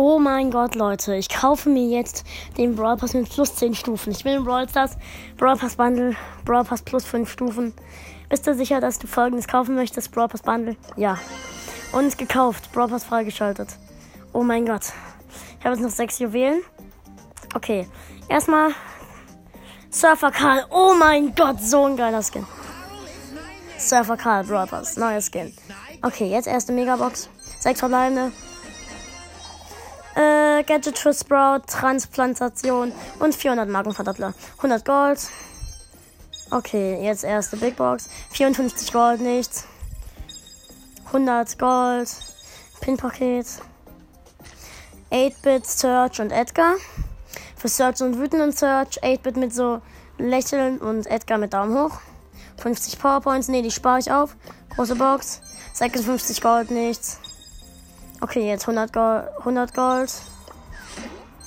Oh mein Gott, Leute, ich kaufe mir jetzt den Brawl Pass mit plus 10 Stufen. Ich will den Brawl Stars, Brawl Pass Bundle, Brawl Pass plus 5 Stufen. Bist du sicher, dass du folgendes kaufen möchtest? Brawl Pass Bundle? Ja. Und gekauft, Brawl Pass freigeschaltet. Oh mein Gott. Ich habe jetzt noch 6 Juwelen. Okay, erstmal Surfer Karl. Oh mein Gott, so ein geiler Skin. Surfer Karl, Brawl Pass, neuer Skin. Okay, jetzt erste Megabox. Sechs verbleibende. Äh, Gadget für Sprout, Transplantation und 400 Markenverdoppler. 100 Gold. Okay, jetzt erste Big Box. 54 Gold, nichts. 100 Gold. Pin-Paket. 8-Bit, Search und Edgar. Für Search und wütenden Search. 8-Bit mit so Lächeln und Edgar mit Daumen hoch. 50 Powerpoints. Ne, die spare ich auf. Große Box. 56 Gold, nichts. Okay, jetzt 100 Gold. 100 Gold.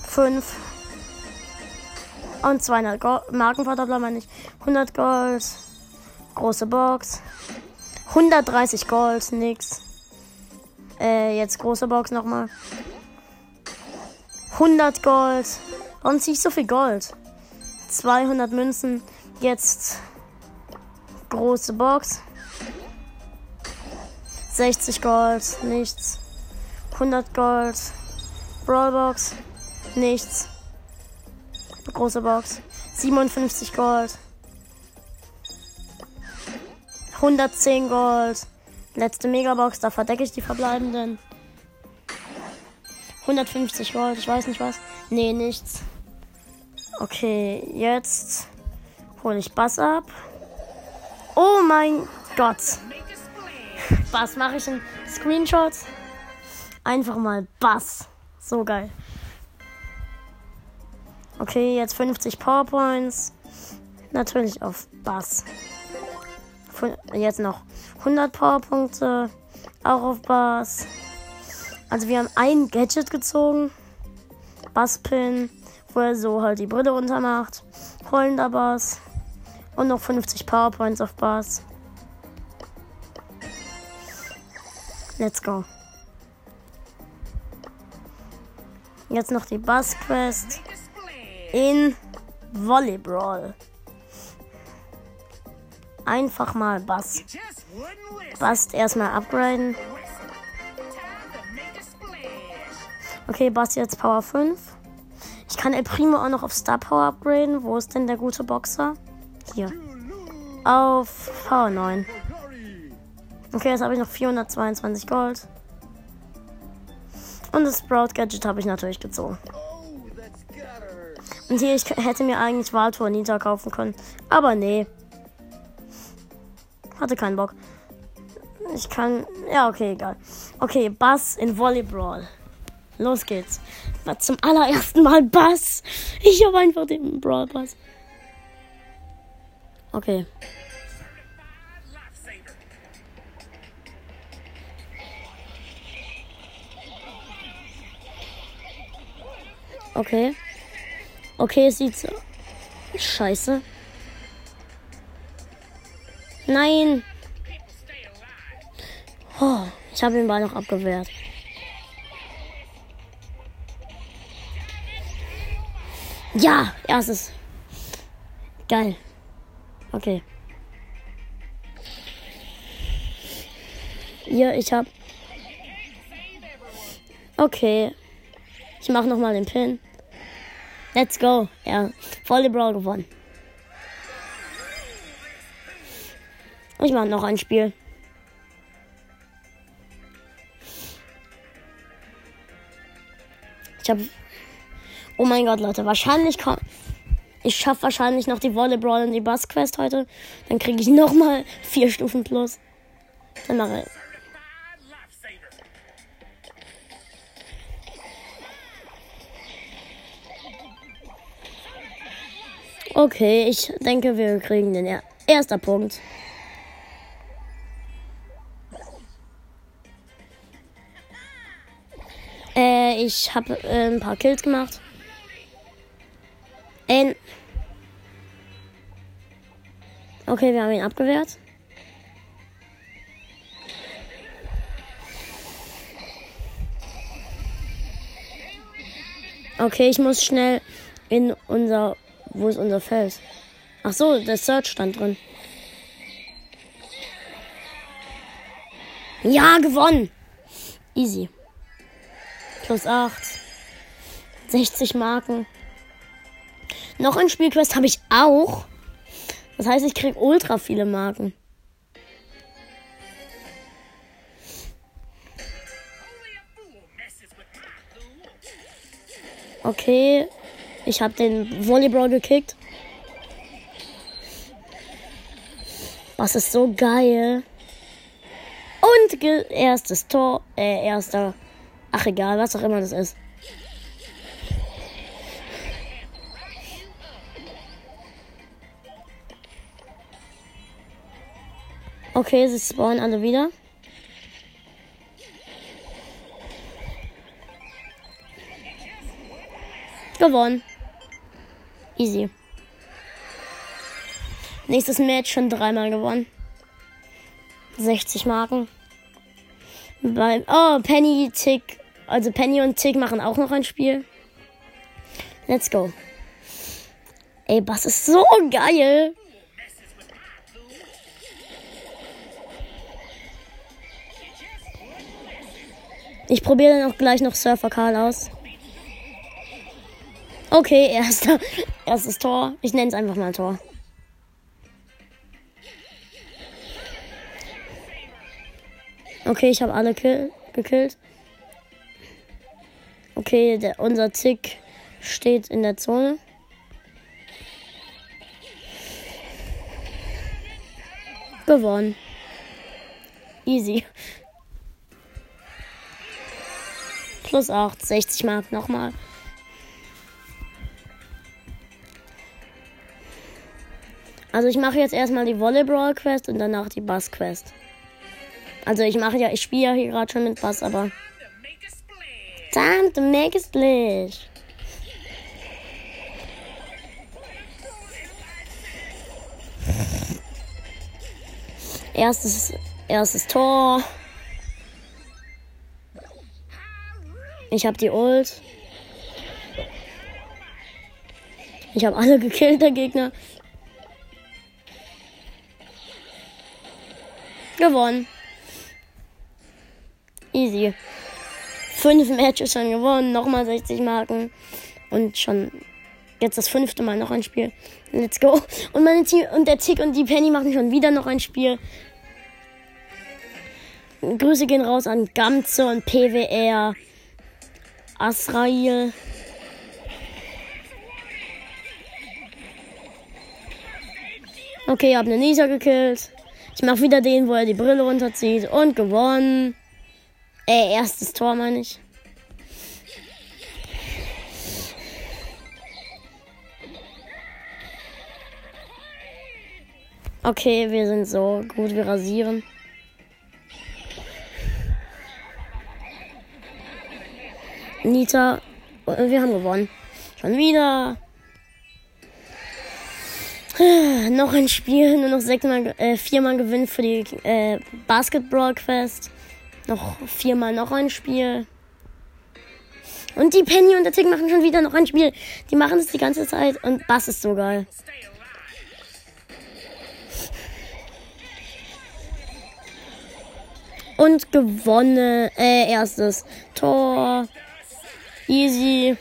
5. Und 200 Gold. Markenverdoppler meine ich. 100 Gold. Große Box. 130 Gold, nix. Äh, jetzt große Box nochmal. 100 Gold. Warum ziehe ich so viel Gold? 200 Münzen. Jetzt große Box. 60 Gold, nichts. 100 Gold. Brawlbox, nichts. Große Box. 57 Gold. 110 Gold. Letzte Megabox, da verdecke ich die verbleibenden. 150 Gold, ich weiß nicht was. Nee, nichts. Okay, jetzt hole ich Bass ab. Oh mein Gott. Bass mache ich einen Screenshot. Einfach mal Bass. So geil. Okay, jetzt 50 Powerpoints. Natürlich auf Bass. Jetzt noch 100 Powerpunkte. Auch auf Bass. Also wir haben ein Gadget gezogen. Basspin, wo er so halt die Brille runter macht. Bass. Und noch 50 Powerpoints auf Bass. Let's go. Jetzt noch die Bass Quest in Volleyball. Einfach mal Bass. Bass erstmal upgraden. Okay, Bass jetzt Power 5. Ich kann El Primo auch noch auf Star Power upgraden. Wo ist denn der gute Boxer? Hier. Auf Power 9. Okay, jetzt habe ich noch 422 Gold. Und das Sprout Gadget habe ich natürlich gezogen. Und hier, ich hätte mir eigentlich Waltor Nita kaufen können. Aber nee. Hatte keinen Bock. Ich kann. Ja, okay, egal. Okay, Bass in Volleyball. Los geht's. Zum allerersten Mal Bass. Ich habe einfach den Brawl Bass. Okay. Okay. Okay, es sieht so. Scheiße. Nein. Oh, ich habe den Ball noch abgewehrt. Ja, erstes. Geil. Okay. Hier, ich hab. Okay. Ich mach noch mal den Pin. Let's go. Ja, Volleyball gewonnen. Ich mache noch ein Spiel. Ich habe. Oh mein Gott, Leute, wahrscheinlich kommt. Ich schaffe wahrscheinlich noch die Volleyball und die Bass Quest heute. Dann kriege ich noch mal vier Stufen plus. Dann mache ich. Okay, ich denke, wir kriegen den er erster Punkt. Äh, ich habe äh, ein paar Kills gemacht. Äh, okay, wir haben ihn abgewehrt. Okay, ich muss schnell in unser. Wo ist unser Feld? Ach so, der Search stand drin. Ja, gewonnen. Easy. Plus 8. 60 Marken. Noch ein Spielquest habe ich auch. Das heißt, ich krieg ultra viele Marken. Okay, ich habe den Volleyball gekickt. Was ist so geil. Und erstes Tor, äh, erster. Ach egal, was auch immer das ist. Okay, sie spawnen alle wieder. Gewonnen. Easy. Nächstes Match schon dreimal gewonnen. 60 Marken. Bei, oh, Penny, Tick. Also Penny und Tick machen auch noch ein Spiel. Let's go. Ey, was ist so geil. Ich probiere dann auch gleich noch Surfer Karl aus. Okay, erster, erstes Tor. Ich nenne es einfach mal Tor. Okay, ich habe alle kill gekillt. Okay, der, unser Tick steht in der Zone. Gewonnen. Easy. Plus 8, 60 Mark nochmal. Also ich mache jetzt erstmal die Volleyball Quest und danach die Bass Quest. Also ich mache ja, ich spiele ja hier gerade schon mit Bass, aber. Time to make a splash. Erstes, erstes Tor. Ich habe die Ult. Ich habe alle gekillt, der Gegner. Gewonnen. Easy. Fünf Matches schon gewonnen, nochmal 60 Marken. Und schon jetzt das fünfte Mal noch ein Spiel. Let's go. Und meine Team und der Tick und die Penny machen schon wieder noch ein Spiel. Grüße gehen raus an Gamze und PWR. Asrael. Okay, hab eine Nisa gekillt. Ich mach wieder den, wo er die Brille runterzieht. Und gewonnen. Äh, erstes Tor meine ich. Okay, wir sind so gut, wir rasieren. Nita, wir haben gewonnen. Schon wieder. Noch ein Spiel, nur noch sechsmal, äh, viermal Gewinn für die äh, Basketball Quest. Noch viermal noch ein Spiel. Und die Penny und der Tick machen schon wieder noch ein Spiel. Die machen es die ganze Zeit und Bass ist so geil. Und gewonnen. Äh, erstes Tor. Easy.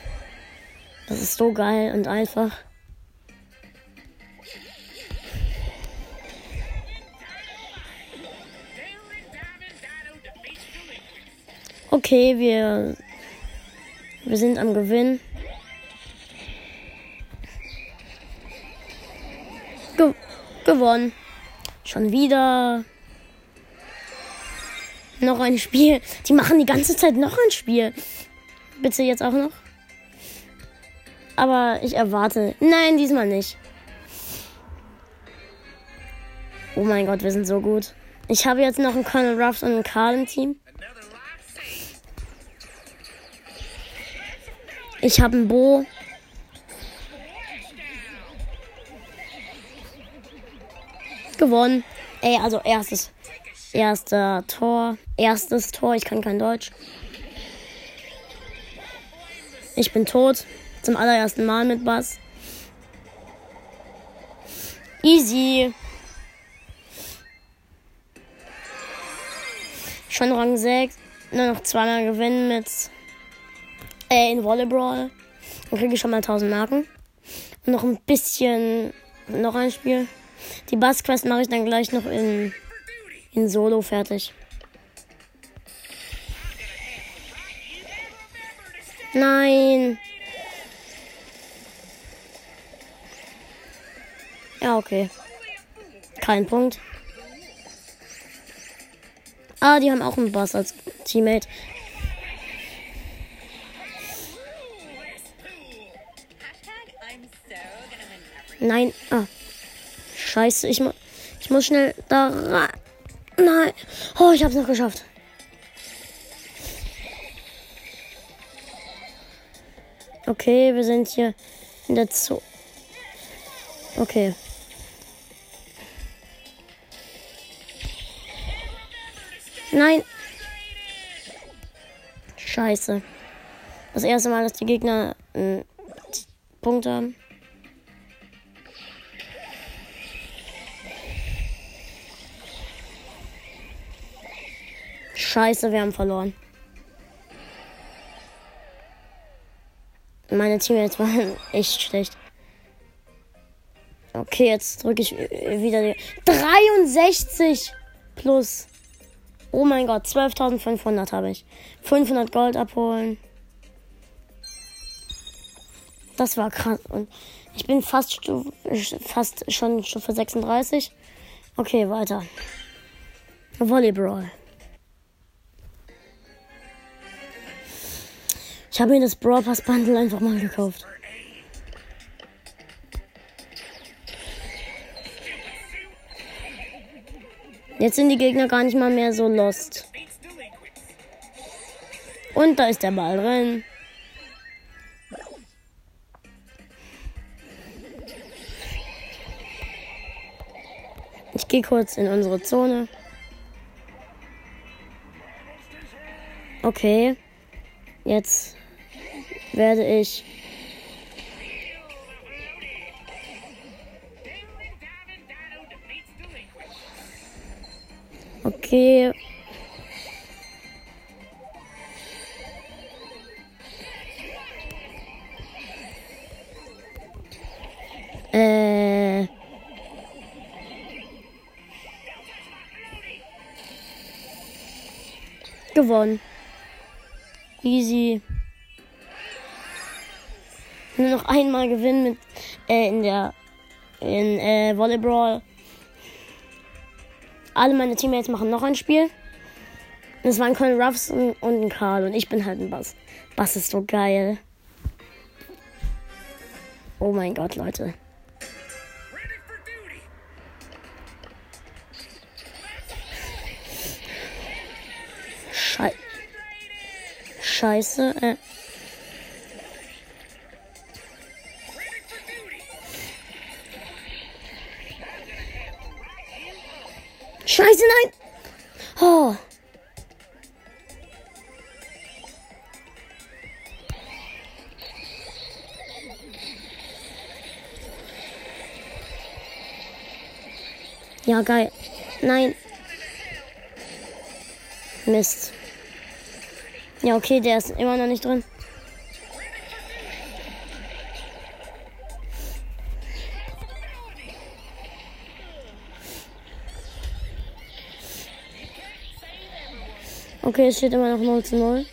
Das ist so geil und einfach. Okay, wir, wir sind am Gewinn. Ge gewonnen. Schon wieder. Noch ein Spiel. Die machen die ganze Zeit noch ein Spiel. Bitte jetzt auch noch. Aber ich erwarte. Nein, diesmal nicht. Oh mein Gott, wir sind so gut. Ich habe jetzt noch einen Colonel Ruffs und einen Karl im Team. Ich habe ein Bo. Gewonnen. Ey, also erstes. Erster Tor. Erstes Tor. Ich kann kein Deutsch. Ich bin tot. Zum allerersten Mal mit Bass. Easy. Schon Rang 6. Nur noch zweimal gewinnen mit äh, in Volleyball. Dann kriege ich schon mal 1000 Marken. Und noch ein bisschen noch ein Spiel. Die Bass-Quest mache ich dann gleich noch in, in Solo fertig. Nein. Ja, okay. Kein Punkt. Ah, die haben auch einen Boss als Teammate. Nein. Ah. Scheiße, ich, mu ich muss schnell da rein. Nein. Oh, ich hab's noch geschafft. Okay, wir sind hier in der Zoo. Okay. Nein. Scheiße. Das erste Mal, dass die Gegner einen Punkt haben. Scheiße, wir haben verloren. Meine Teammates waren echt schlecht. Okay, jetzt drücke ich wieder die 63 plus. Oh mein Gott, 12.500 habe ich. 500 Gold abholen. Das war krass. Und ich bin fast, fast schon Stufe 36. Okay, weiter. Volleyball. Ich habe mir das Brawl Pass Bundle einfach mal gekauft. Jetzt sind die Gegner gar nicht mal mehr so lost. Und da ist der Ball drin. Ich gehe kurz in unsere Zone. Okay. Jetzt werde ich Okay. Äh. Gewonnen. Easy. Nur noch einmal gewinnen mit äh, in der in äh, Volleyball. Alle meine Teammates machen noch ein Spiel. Das waren Colin Ruffs und, ein Karl und ich bin halt ein Bass. Bass ist so geil. Oh mein Gott, Leute. Schei Scheiße. Äh. Scheiße, nein! Oh. Ja, geil. Nein. Mist. Ja, okay, der ist immer noch nicht drin. Okay, es steht immer noch 0 zu 0.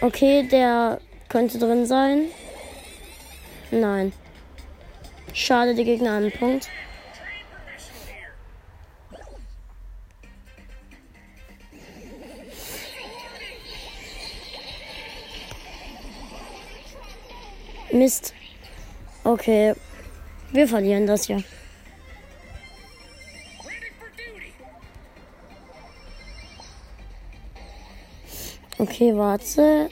Okay, der könnte drin sein. Nein. Schade, die Gegner einen Punkt. Mist. Okay. Wir verlieren das ja. Okay, warte.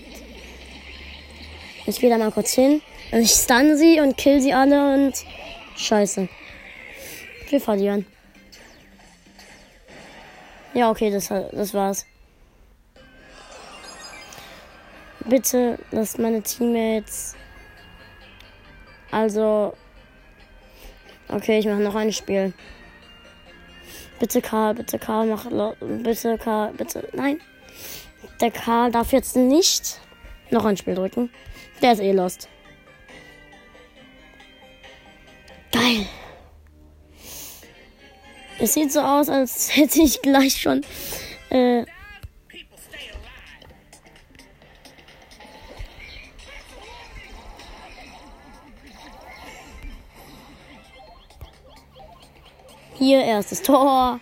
Ich gehe da mal kurz hin. Ich stun sie und kill sie alle und. Scheiße. Wir verlieren. Ja, okay, das, das war's. Bitte lasst meine Teammates. Also. Okay, ich mache noch ein Spiel. Bitte Karl, bitte Karl, mach. Bitte Karl, bitte. Nein. Der Karl darf jetzt nicht noch ein Spiel drücken. Der ist eh lost. Geil. Es sieht so aus, als hätte ich gleich schon. Äh, Hier erstes Tor.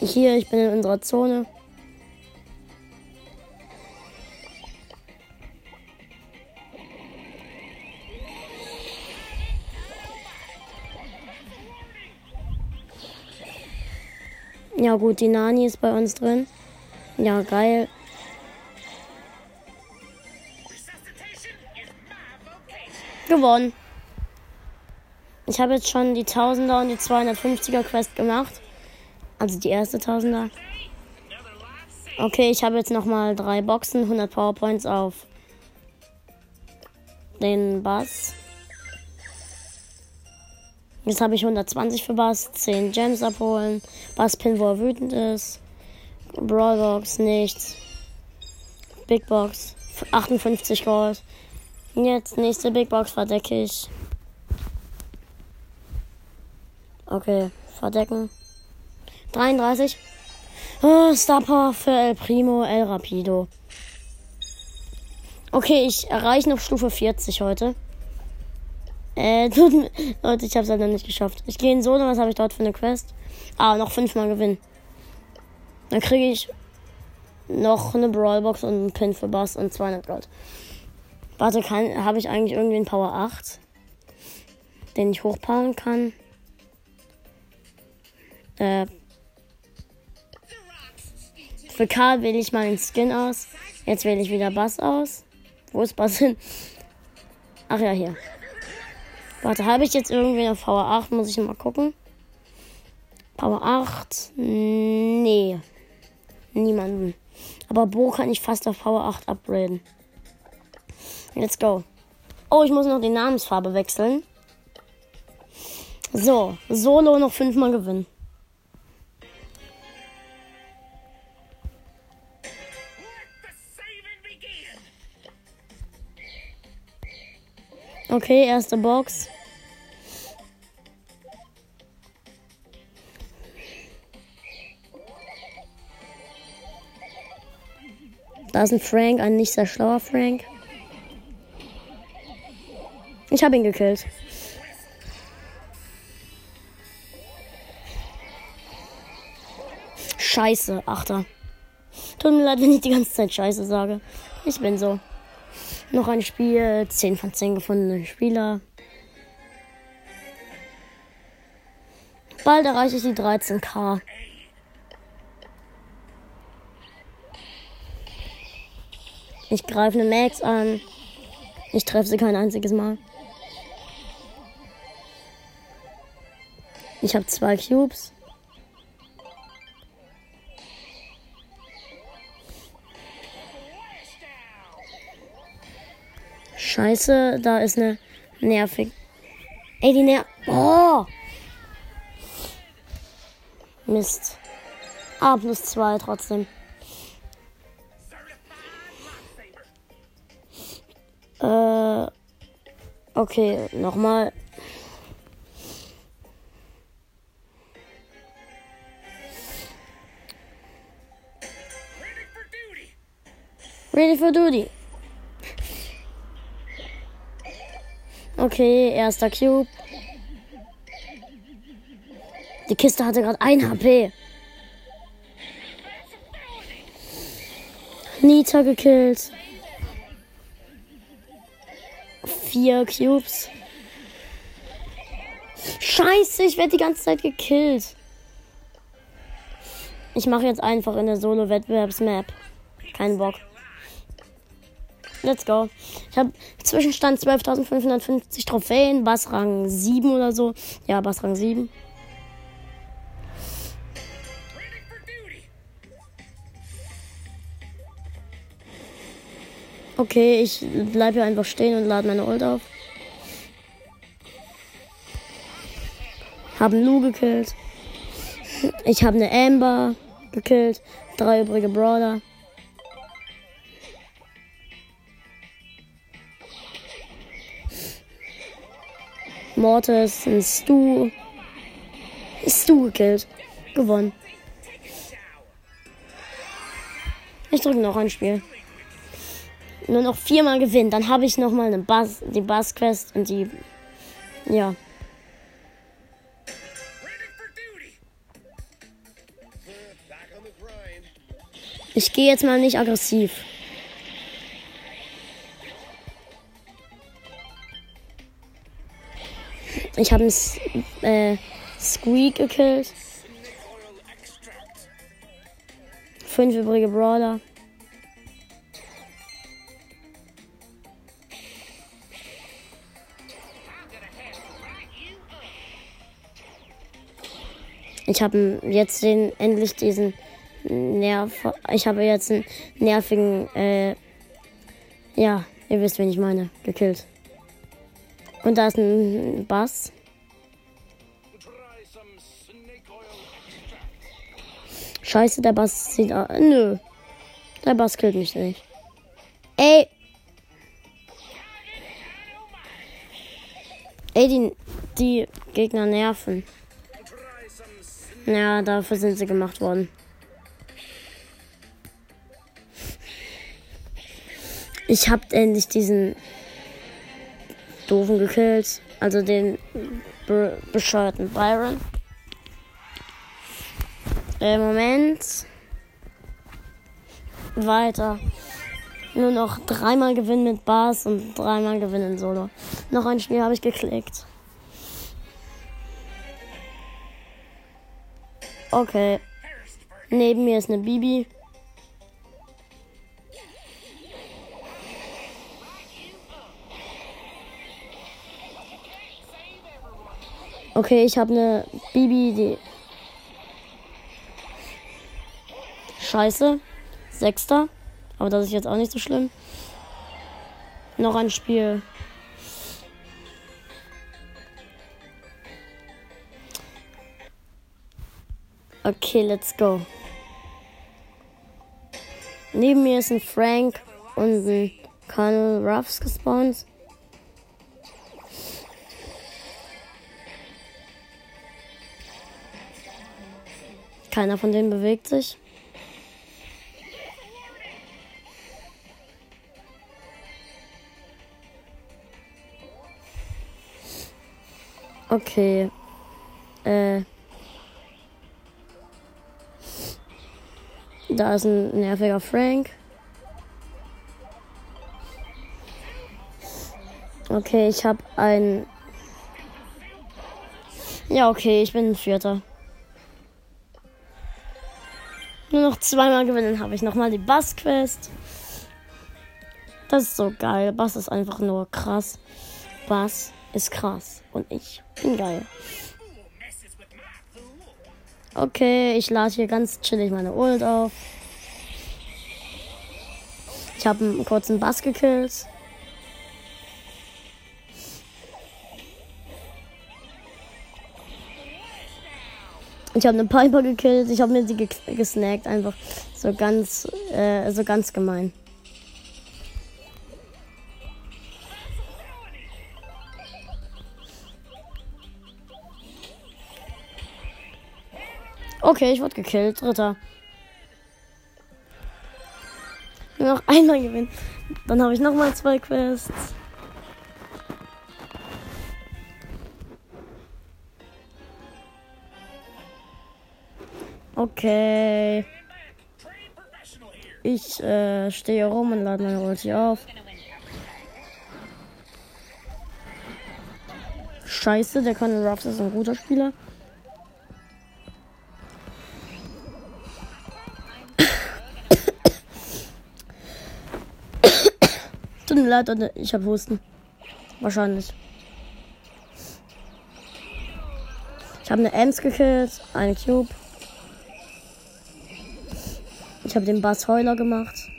Hier, ich bin in unserer Zone. Ja gut, die Nani ist bei uns drin. Ja, geil. Gewonnen. Ich habe jetzt schon die Tausender und die 250er Quest gemacht. Also die erste Tausender. Okay, ich habe jetzt nochmal drei Boxen, 100 Powerpoints auf den Bass. Jetzt habe ich 120 für Bass, 10 Gems abholen, Basspin, wo er wütend ist, Brawlbox, nichts, Big Box, 58 Gold. Jetzt nächste Big Box verdecke ich. Okay, verdecken. 33. Oh, Star für El Primo, El Rapido. Okay, ich erreiche noch Stufe 40 heute. Äh, Leute, ich habe es leider nicht geschafft. Ich gehe in Solo, was habe ich dort für eine Quest? Ah, noch fünfmal gewinnen. Dann kriege ich noch eine Brawlbox und einen Pin für Bass und 200 Gold. Warte, habe ich eigentlich irgendwie einen Power 8, den ich hochpowern kann? Äh, für Karl wähle ich mal den Skin aus. Jetzt wähle ich wieder Bass aus. Wo ist Bass hin? Ach ja, hier. Warte, habe ich jetzt irgendwie eine Power 8? Muss ich mal gucken. Power 8? Nee. Niemanden. Aber Bo kann ich fast auf Power 8 upgraden. Let's go. Oh, ich muss noch die Namensfarbe wechseln. So, Solo noch fünfmal gewinnen. Okay, erste Box. Da ist ein Frank, ein nicht sehr schlauer Frank. Ich habe ihn gekillt. Scheiße, Achter. Tut mir leid, wenn ich die ganze Zeit Scheiße sage. Ich bin so. Noch ein Spiel, 10 von 10 gefundene Spieler. Bald erreiche ich die 13k. Ich greife eine Max an. Ich treffe sie kein einziges Mal. Ich habe zwei Cubes. Scheiße, da ist eine nervig. Ey, die Ner. Oh! Mist. A plus zwei trotzdem. Äh. Okay, nochmal. Ready for duty. Okay, erster Cube. Die Kiste hatte gerade ein HP. Nita gekillt. Vier Cubes. Scheiße, ich werde die ganze Zeit gekillt. Ich mache jetzt einfach in der Solo-Wettbewerbs-Map. Kein Bock. Let's go. Ich habe Zwischenstand 12.550 Trophäen, Bassrang 7 oder so. Ja, Bassrang 7. Okay, ich bleibe hier einfach stehen und lade meine Ult auf. Haben Lu gekillt. Ich habe eine Amber gekillt. Drei übrige Brawler. Mortis, ein Stu. Stu gekillt. Gewonnen. Ich drücke noch ein Spiel. Nur noch viermal gewinnen. Dann habe ich nochmal eine die Bass-Quest und die. Ja. Ich gehe jetzt mal nicht aggressiv. Ich habe einen äh, Squeak gekillt. Fünf übrige Brawler. Ich habe jetzt den endlich diesen Nerv. Ich habe jetzt einen nervigen, äh, ja, ihr wisst, wen ich meine, gekillt. Und da ist ein Bass. Scheiße, der Bass sieht. aus. Nö. Der Bass killt mich nicht. Ey. Ey, die, die Gegner nerven. Ja, dafür sind sie gemacht worden. Ich hab endlich diesen doofen gekillt. Also den be bescheuerten Byron. Äh, Moment. Weiter. Nur noch dreimal gewinnen mit Bars und dreimal gewinnen in Solo. Noch ein Spiel habe ich geklickt. Okay. Neben mir ist eine Bibi. Okay, ich habe eine Bibi, die. Scheiße. Sechster. Aber das ist jetzt auch nicht so schlimm. Noch ein Spiel. Okay, let's go. Neben mir ist ein Frank und ein Colonel Ruffs gespawnt. Keiner von denen bewegt sich. Okay. Äh. Da ist ein nerviger Frank. Okay, ich habe ein. Ja, okay, ich bin ein Vierter. Zweimal gewinnen habe ich nochmal die Bass-Quest. Das ist so geil. Bass ist einfach nur krass. Bass ist krass. Und ich bin geil. Okay, ich lade hier ganz chillig meine Ult auf. Ich habe einen kurzen Bass gekillt. Ich habe eine Piper gekillt. Ich habe mir sie gesnackt. Einfach so ganz, äh, so ganz gemein. Okay, ich wurde gekillt. Dritter. Nur noch einmal gewinnen. Dann habe ich noch mal zwei Quests. Okay. Ich äh, stehe rum und lade meine Ulti auf. Scheiße, der Colonel Ruffs ist ein guter Spieler. mir leid, ich habe Husten. Wahrscheinlich. Ich habe eine Ems gekillt, eine Cube. Ich habe den Bass Heuler gemacht.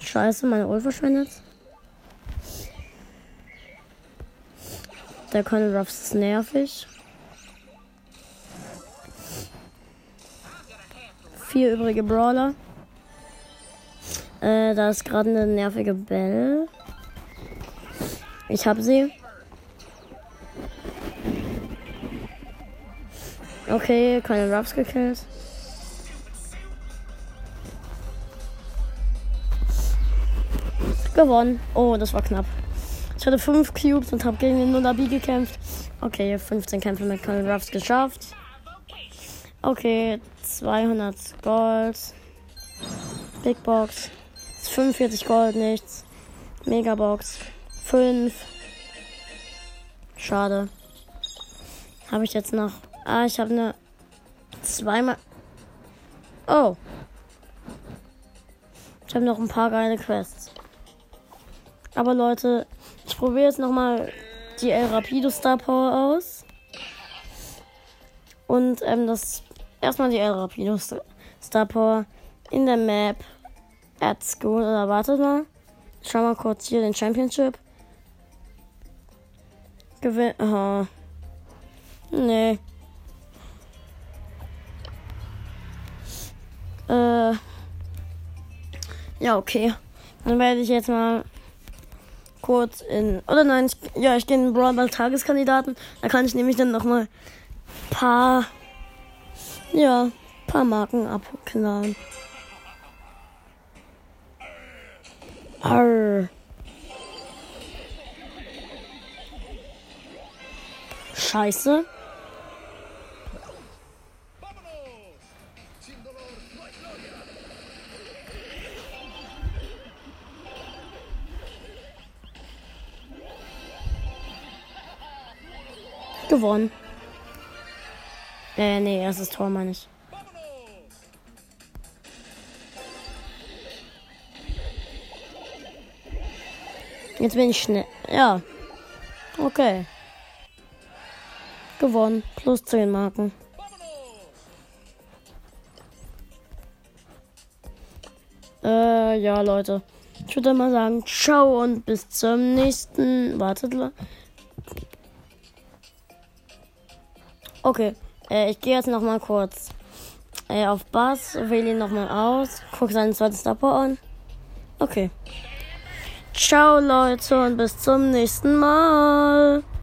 Scheiße, meine Ult verschwendet. Der Colonel Ruffs ist nervig. Vier übrige Brawler. Äh, da ist gerade eine nervige Belle. Ich habe sie. Okay, keine Ruffs gekillt. Gewonnen. Oh, das war knapp. Ich hatte 5 Cubes und habe gegen den Nullabi gekämpft. Okay, 15 Kämpfe mit Colonel Ruffs geschafft. Okay, 200 Gold. Big Box. 45 Gold, nichts. Megabox. 5. Schade. Habe ich jetzt noch. Ah, ich habe eine. Zweimal. Oh. Ich habe noch ein paar geile Quests. Aber Leute, ich probiere jetzt nochmal die El Rapido Star Power aus. Und ähm, das erstmal die El Rapido Star Power in der Map at School. Oder wartet mal. Schau mal kurz hier den Championship. Gewinn. Aha. Nee. Äh. Ja, okay. Dann werde ich jetzt mal kurz in. Oder nein, ich, ja, ich gehe in Brawl Ball Tageskandidaten. Da kann ich nämlich dann nochmal paar. Ja, paar Marken abknallen. Arr. Scheiße. Gewonnen. Äh, nee, erstes Tor meine ich. Jetzt bin ich schnell. Ja. Okay. Gewonnen. Plus 10 Marken. Äh, ja, Leute. Ich würde mal sagen, ciao und bis zum nächsten. Wartet. Okay. Äh, ich gehe jetzt noch mal kurz äh, auf Bass, wähle ihn noch mal aus, gucke seinen zweiten Stopper an. Okay. Ciao Leute und bis zum nächsten Mal.